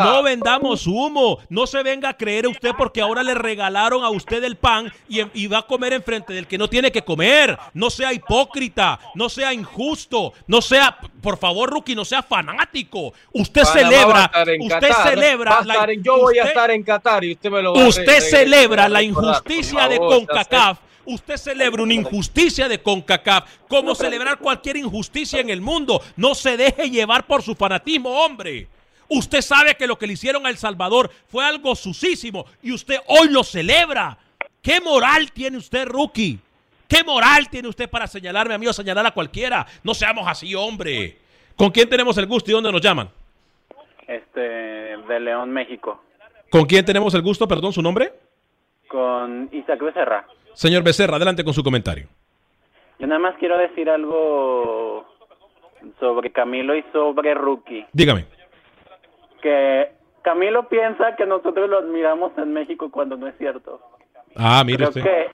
No vendamos humo. No se venga a creer usted porque ahora le regalaron a usted el pan y, y va a comer enfrente del que no tiene que comer. No sea hipócrita, no sea injusto, no sea, por favor, Rookie, no sea fanático. Usted Panamá celebra, usted Qatar, celebra. la- estar en- yo voy a estar en Qatar y usted me lo va Usted celebra la injusticia de CONCACAF Usted celebra una injusticia de CONCACAF, como celebrar cualquier injusticia en el mundo. No se deje llevar por su fanatismo, hombre. Usted sabe que lo que le hicieron a El Salvador fue algo susísimo y usted hoy lo celebra. ¿Qué moral tiene usted, rookie? ¿Qué moral tiene usted para señalarme a mí o señalar a cualquiera? No seamos así, hombre. ¿Con quién tenemos el gusto y dónde nos llaman? Este, de León, México. ¿Con quién tenemos el gusto? Perdón, su nombre. Con Isaac Becerra. Señor Becerra, adelante con su comentario. Yo nada más quiero decir algo sobre Camilo y sobre Rookie. Dígame. Que Camilo piensa que nosotros lo admiramos en México cuando no es cierto. Ah, mire creo usted. que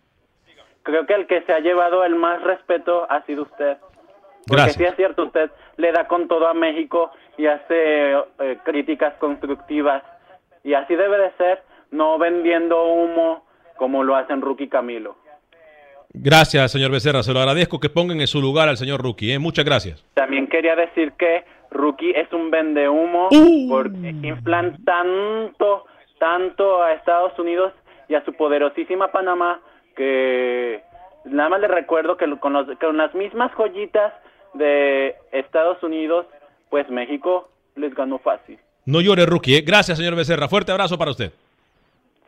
creo que el que se ha llevado el más respeto ha sido usted. Porque Gracias. sí es cierto, usted le da con todo a México y hace eh, críticas constructivas. Y así debe de ser, no vendiendo humo como lo hacen Rookie y Camilo. Gracias, señor Becerra. Se lo agradezco que pongan en su lugar al señor Rookie. ¿eh? Muchas gracias. También quería decir que Rookie es un vendehumo Uh. porque inflan tanto, tanto a Estados Unidos y a su poderosísima Panamá que nada más le recuerdo que con, los- con las mismas joyitas de Estados Unidos, pues México les ganó fácil. No llore, Rookie. ¿eh? Gracias, señor Becerra. Fuerte abrazo para usted.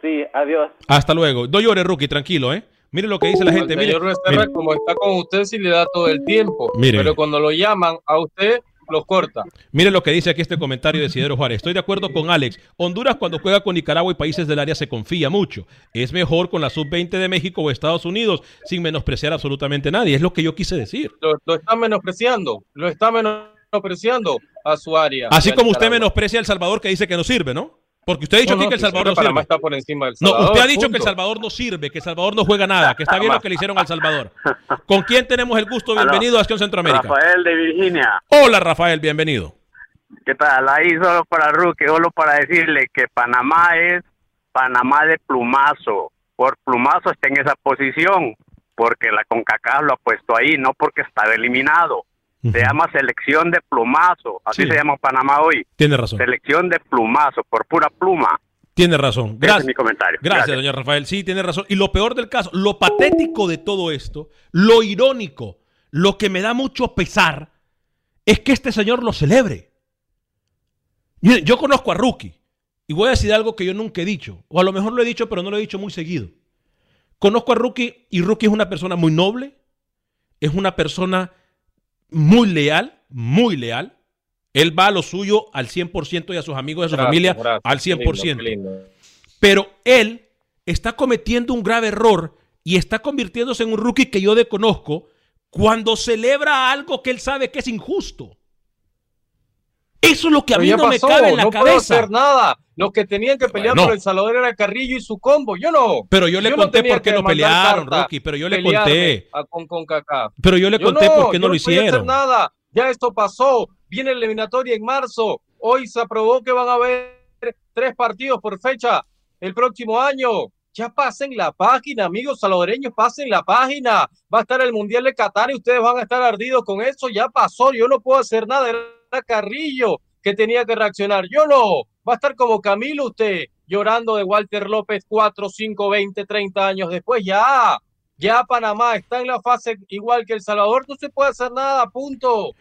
Sí, adiós. Hasta luego. No llore, Rookie. Tranquilo, ¿eh? Mire lo que dice la Al gente. Mire, señor Becerra, mire. como está con usted, sí le da todo el tiempo. Mire. Pero cuando lo llaman a usted, los corta. Mire lo que dice aquí este comentario de Isidro Juárez. Estoy de acuerdo con Alex. Honduras cuando juega con Nicaragua y países del área se confía mucho. Es mejor con la sub-20 de México o Estados Unidos sin menospreciar absolutamente a nadie. Es lo que yo quise decir. Lo, lo está menospreciando. Lo está menospreciando a su área. Así como usted menosprecia a El Salvador que dice que no sirve, ¿no? Porque usted ha dicho No, aquí no, que El Salvador no Panamá sirve. está por encima del No, Salvador, usted ha dicho que El. Salvador no sirve, que El Salvador no juega nada, que está bien lo que le hicieron al Salvador. ¿Con quién tenemos el gusto? Bienvenido a Acción Centroamérica. Rafael de Virginia. Hola, Rafael, bienvenido. ¿Qué tal? Ahí solo para Ruque, solo para decirle que Panamá es Panamá de plumazo. Por plumazo está en esa posición, porque la CONCACAF lo ha puesto ahí, no porque estaba eliminado. Se llama selección de plumazo, así Sí. se llama Panamá hoy. Tiene razón. Selección de plumazo, por pura pluma. Tiene razón. Ese Gracias. es mi comentario. Gracias, doña Rafael. Sí, tiene razón. Y lo peor del caso, lo patético de todo esto, lo irónico, lo que me da mucho pesar, es que este señor lo celebre. Miren, yo conozco a Rookie y voy a decir algo que yo nunca he dicho, o a lo mejor lo he dicho, pero no lo he dicho muy seguido. Conozco a Rookie y Rookie es una persona muy noble, es una persona muy leal, muy leal. Él va a lo suyo al 100% y a sus amigos y a su Gracias, familia gracias. al Qué lindo, 100%. qué lindo. Pero él está cometiendo un grave error y está convirtiéndose en un rookie que yo desconozco cuando celebra algo que él sabe que es injusto. Eso es lo que a mí no pasó, me cabe en la no puedo cabeza. hacer nada. Los que tenían que pelear Bueno. por El Salvador era Carrillo y su combo. Yo no. Pero yo le no conté tenía por qué no pelearon, Rookie, pero yo le conté. a- con, con Kaká. Pero yo le Yo conté por qué no lo podía hacer hicieron. nada. Ya esto pasó. Viene la eliminatoria en marzo. Hoy se aprobó que van a haber tres partidos por fecha el próximo año. Ya pasen la página, amigos salvadoreños, pasen la página. Va a estar el Mundial de Qatar y ustedes van a estar ardidos con eso. Ya pasó, yo no puedo hacer nada. Era Carrillo que tenía que reaccionar. Yo no. Va a estar como Camilo usted, llorando de Walter López 4, 5, 20, 30 años después. Ya, ya Panamá está en la fase igual que El Salvador. No se puede hacer nada, punto.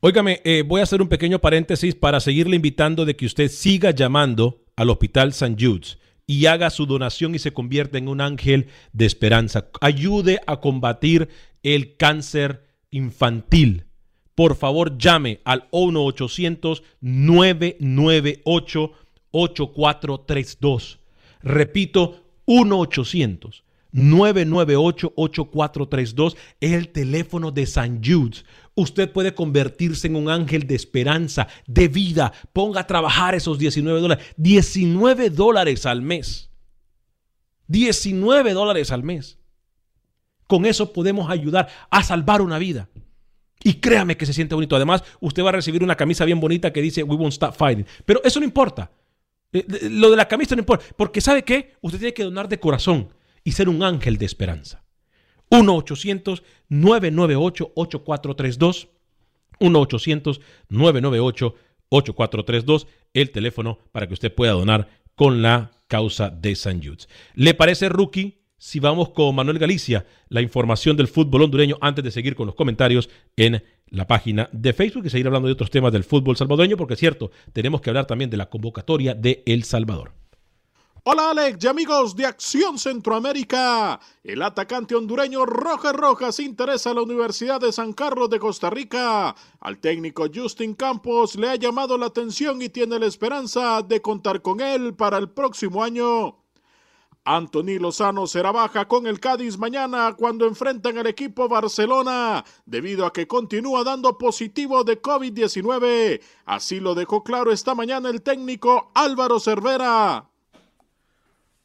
Óigame, eh, voy a hacer un pequeño paréntesis para seguirle invitando de que usted siga llamando al Hospital St. Jude's y haga su donación y se convierta en un ángel de esperanza. Ayude a combatir el cáncer infantil. Por favor, llame al 1-800-998-8432. Repito, 1-800-998-8432 es el teléfono de St. Jude's. Usted puede convertirse en un ángel de esperanza, de vida. Ponga a trabajar esos 19 dólares. 19 dólares al mes. 19 dólares al mes. Con eso podemos ayudar a salvar una vida. Y créame que se siente bonito. Además, usted va a recibir una camisa bien bonita que dice We won't stop fighting. Pero eso no importa. Eh, eh, Lo de la camisa no importa. Porque ¿sabe qué? Usted tiene que donar de corazón y ser un ángel de esperanza. 1-800-998-8432. 1-800-998-8432. El teléfono para que usted pueda donar con la causa de San Jude's. ¿Le parece, Rookie? Si vamos con Manuel Galicia, la información del fútbol hondureño, antes de seguir con los comentarios en la página de Facebook y seguir hablando de otros temas del fútbol salvadoreño, porque es cierto, tenemos que hablar también de la convocatoria de El Salvador. Hola Alex y amigos de Acción Centroamérica. El atacante hondureño Roger Rojas interesa a la Universidad de San Carlos de Costa Rica. Al técnico Justin Campos le ha llamado la atención y tiene la esperanza de contar con él para el próximo año. Anthony Lozano será baja con el Cádiz mañana cuando enfrentan al equipo Barcelona, debido a que continúa dando positivo de COVID-19. Así lo dejó claro esta mañana el técnico Álvaro Cervera.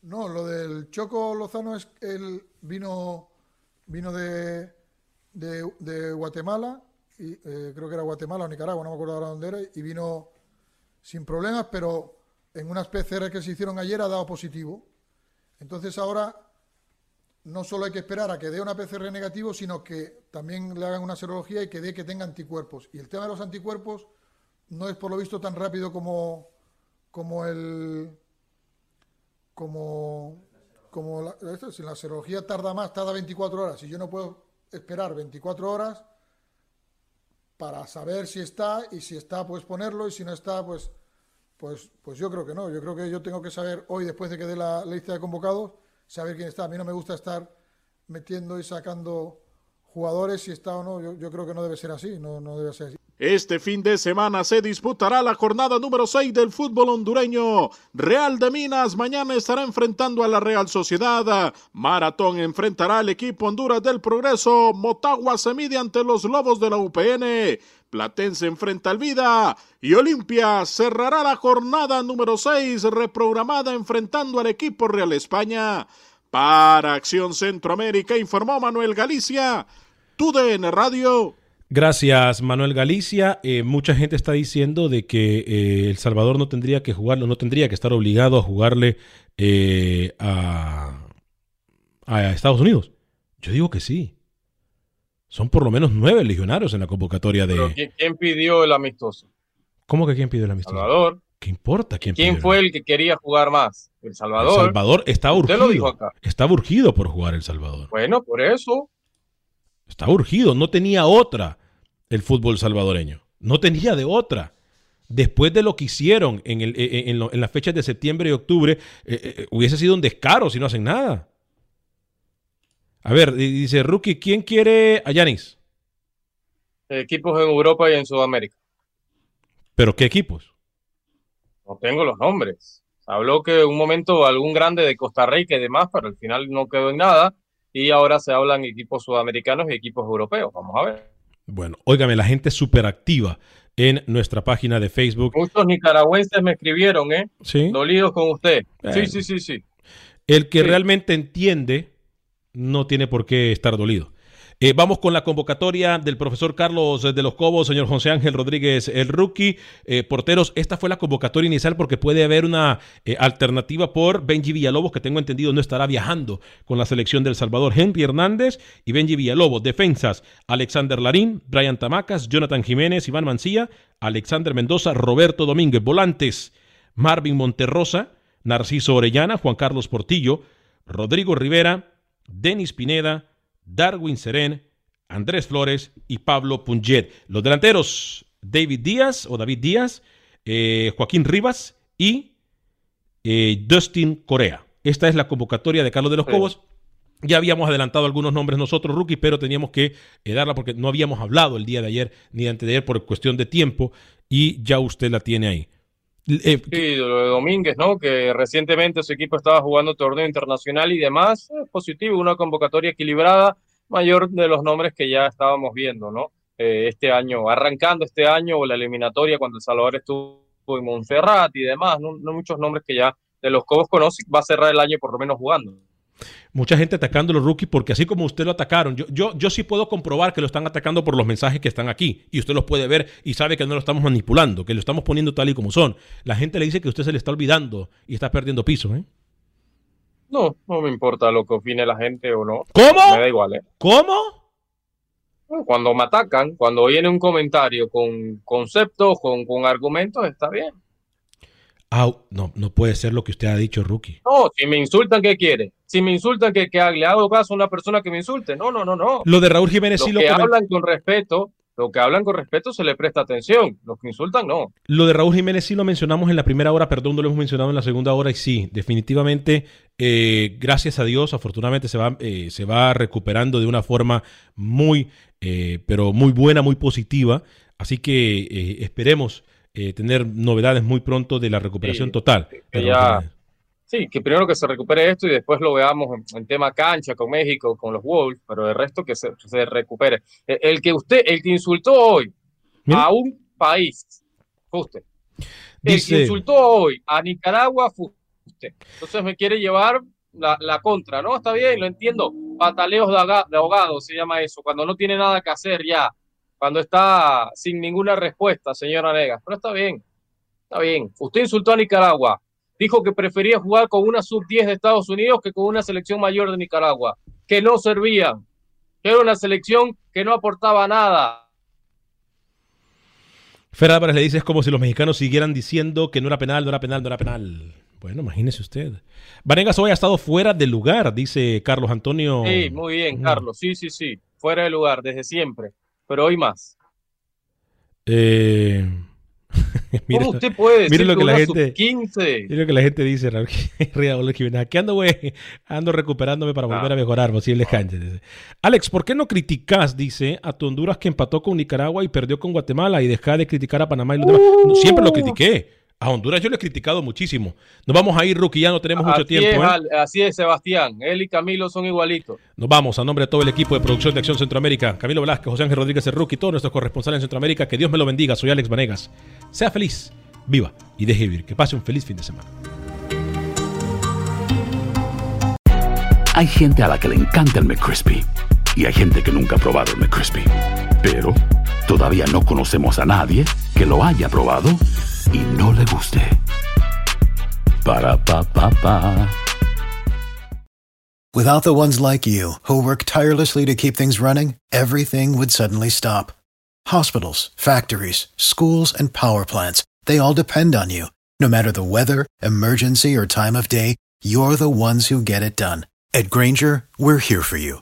No, lo del Choco Lozano es él vino vino de, de, Guatemala y eh, creo que era Guatemala o Nicaragua, no me acuerdo ahora dónde era y vino sin problemas, pero en unas PCR que se hicieron ayer ha dado positivo. Entonces ahora no solo hay que esperar a que dé una PCR negativo, sino que también le hagan una serología y que dé que tenga anticuerpos. Y el tema de los anticuerpos no es por lo visto tan rápido como, como el como, como la, si la serología tarda más, tarda 24 horas, y yo no puedo esperar 24 horas para saber si está, y si está, pues ponerlo, y si no está, pues, pues, pues yo creo que no. Yo creo que yo tengo que saber hoy, después de que dé la lista de convocados, saber quién está. A mí no me gusta estar metiendo y sacando jugadores si está o no. Yo, yo creo que no debe ser así, no, no debe ser así. Este fin de semana se disputará la jornada número 6 del fútbol hondureño. Real de Minas mañana estará enfrentando a la Real Sociedad. Maratón enfrentará al equipo Honduras del Progreso. Motagua se mide ante los Lobos de la UPN. Platense enfrenta al Vida y Olimpia cerrará la jornada número 6 reprogramada enfrentando al equipo Real España. Para Acción Centroamérica informó Manuel Galicia, TUDN Radio. Gracias, Manuel Galicia. Eh, mucha gente está diciendo de que eh, El Salvador no tendría que jugarlo, no tendría que estar obligado a jugarle eh, a, Estados Unidos. Yo digo que sí. Son por lo menos nueve legionarios en la convocatoria de. ¿quién, pidió el amistoso? ¿Cómo que quién pidió el amistoso? Salvador. ¿Qué importa? ¿Quién, ¿Quién fue el que quería jugar más? El Salvador. El Salvador está urgido. Está urgido por jugar El Salvador. Bueno, por eso. Está urgido, no tenía otra el fútbol salvadoreño. No tenía de otra. Después de lo que hicieron en, el, en, las fechas de septiembre y octubre, eh, eh, hubiese sido un descaro si no hacen nada. A ver, dice Rookie, ¿quién quiere a Yanis? Equipos en Europa y en Sudamérica. ¿Pero qué equipos? No tengo los nombres. Habló que un momento algún grande de Costa Rica y demás, pero al final no quedó en nada y ahora se hablan equipos sudamericanos y equipos europeos. Vamos a ver. Bueno, óigame, la gente es súper activa en nuestra página de Facebook. Muchos nicaragüenses me escribieron, ¿eh? Sí. Dolidos con usted. Sí, sí, sí, sí. El que realmente entiende no tiene por qué estar dolido. Eh, vamos con la convocatoria del profesor Carlos de los Cobos, señor José Ángel Rodríguez, el rookie. Eh, porteros, esta fue la convocatoria inicial porque puede haber una eh, alternativa por Benji Villalobos, que tengo entendido no estará viajando con la selección del Salvador. Henry Hernández y Benji Villalobos. Defensas, Alexander Larín, Brian Tamacas, Jonathan Jiménez, Iván Mancilla, Alexander Mendoza, Roberto Domínguez. Volantes, Marvin Monterrosa, Narciso Orellana, Juan Carlos Portillo, Rodrigo Rivera, Denis Pineda, Darwin Seren, Andrés Flores y Pablo Punjet. Los delanteros, David Díaz o David Díaz, eh, Joaquín Rivas y eh, Dustin Corea. Esta es la convocatoria de Carlos de los Cobos. Ya habíamos adelantado algunos nombres nosotros, rookie, pero teníamos que eh, darla porque no habíamos hablado el día de ayer ni antes de ayer por cuestión de tiempo y ya usted la tiene ahí. Sí, lo de Domínguez, ¿no? Que recientemente su equipo estaba jugando torneo internacional y demás. Es positivo, una convocatoria equilibrada mayor de los nombres que ya estábamos viendo, ¿no? Eh, este año, arrancando este año o la eliminatoria cuando El Salvador estuvo en Montserrat y demás, no, muchos nombres que ya de los Cobos conoce, va a cerrar el año por lo menos jugando. Mucha gente atacando a los rookies porque así como usted lo atacaron, yo, yo, yo sí puedo comprobar que lo están atacando por los mensajes que están aquí y usted los puede ver y sabe que no lo estamos manipulando, que lo estamos poniendo tal y como son. La gente le dice que usted se le está olvidando y está perdiendo piso. ¿eh? No, no me importa lo que opine la gente o no. ¿Cómo? Me da igual, ¿eh? ¿Cómo? Cuando me atacan, cuando viene un comentario con conceptos, con, con argumentos, está bien. Ah, no, no puede ser lo que usted ha dicho, Rookie. No, si me insultan, ¿qué quiere? Si me insultan, que, que le hago caso a una persona que me insulte. No, no, no, no. Lo de Raúl Jiménez sí lo que hablan con respeto, lo que hablan con respeto se le presta atención. Los que insultan, no. Lo de Raúl Jiménez sí lo mencionamos en la primera hora, perdón, no lo hemos mencionado en la segunda hora y sí, definitivamente, eh, gracias a Dios, afortunadamente se va, eh, se va recuperando de una forma muy, eh, pero muy buena, muy positiva. Así que eh, esperemos eh, tener novedades muy pronto de la recuperación Sí, total. que ya-. Sí, que primero que se recupere esto y después lo veamos en, en tema cancha con México, con los Wolves, pero el resto que se, se recupere. El, el que usted, el que insultó hoy a un país, fue usted. El Dice- que insultó hoy a Nicaragua fue usted. Entonces me quiere llevar la, la contra, ¿no? Está bien, lo entiendo. Pataleos de, de ahogado se llama eso, cuando no tiene nada que hacer ya, cuando está sin ninguna respuesta, señora Negas. Pero está bien, está bien. Usted insultó a Nicaragua. Dijo que prefería jugar con una sub-10 de Estados Unidos que con una selección mayor de Nicaragua, que no servían, que era una selección que no aportaba nada. Fer Álvarez le dice es como si los mexicanos siguieran diciendo que no era penal, no era penal, no era penal. Bueno, imagínese usted. Vanegas hoy ha estado fuera del lugar, dice Carlos Antonio. Sí, muy bien, Carlos. Sí, sí, sí. Fuera de lugar, desde siempre. Pero hoy más. Eh, mira- ¿Cómo usted puede decir mira lo que que la gente, sub-15? mira lo que la gente dice. Aquí ando, güey, ando recuperándome para volver a mejorar, posible cancha. dice. Alex, ¿por qué no criticas, dice, a tu Honduras que empató con Nicaragua y perdió con Guatemala y deja de criticar a Panamá y los demás? No, siempre lo critiqué. A Honduras yo lo he criticado muchísimo. Nos vamos a ir, Rookie, ya no tenemos mucho Así tiempo. es, ¿eh? Así es, Sebastián. Él y Camilo son igualitos. Nos vamos a nombre de todo el equipo de producción de Acción Centroamérica. Camilo Velázquez, José Ángel Rodríguez, el Rookie, todos nuestros corresponsales en Centroamérica. Que Dios me lo bendiga. Soy Alex Vanegas. Sea feliz, viva y deje vivir. Que pase un feliz fin de semana. Hay gente a la que le encanta el McCrispy y hay gente que nunca ha probado el McCrispy. Pero todavía no conocemos a nadie que lo haya probado y no le guste. Para pa pa pa. Without the ones like you, who work tirelessly to keep things running, everything would suddenly stop. Hospitals, factories, schools, and power plants, they all depend on you. No matter the weather, emergency, or time of day, you're the ones who get it done. At Granger, we're here for you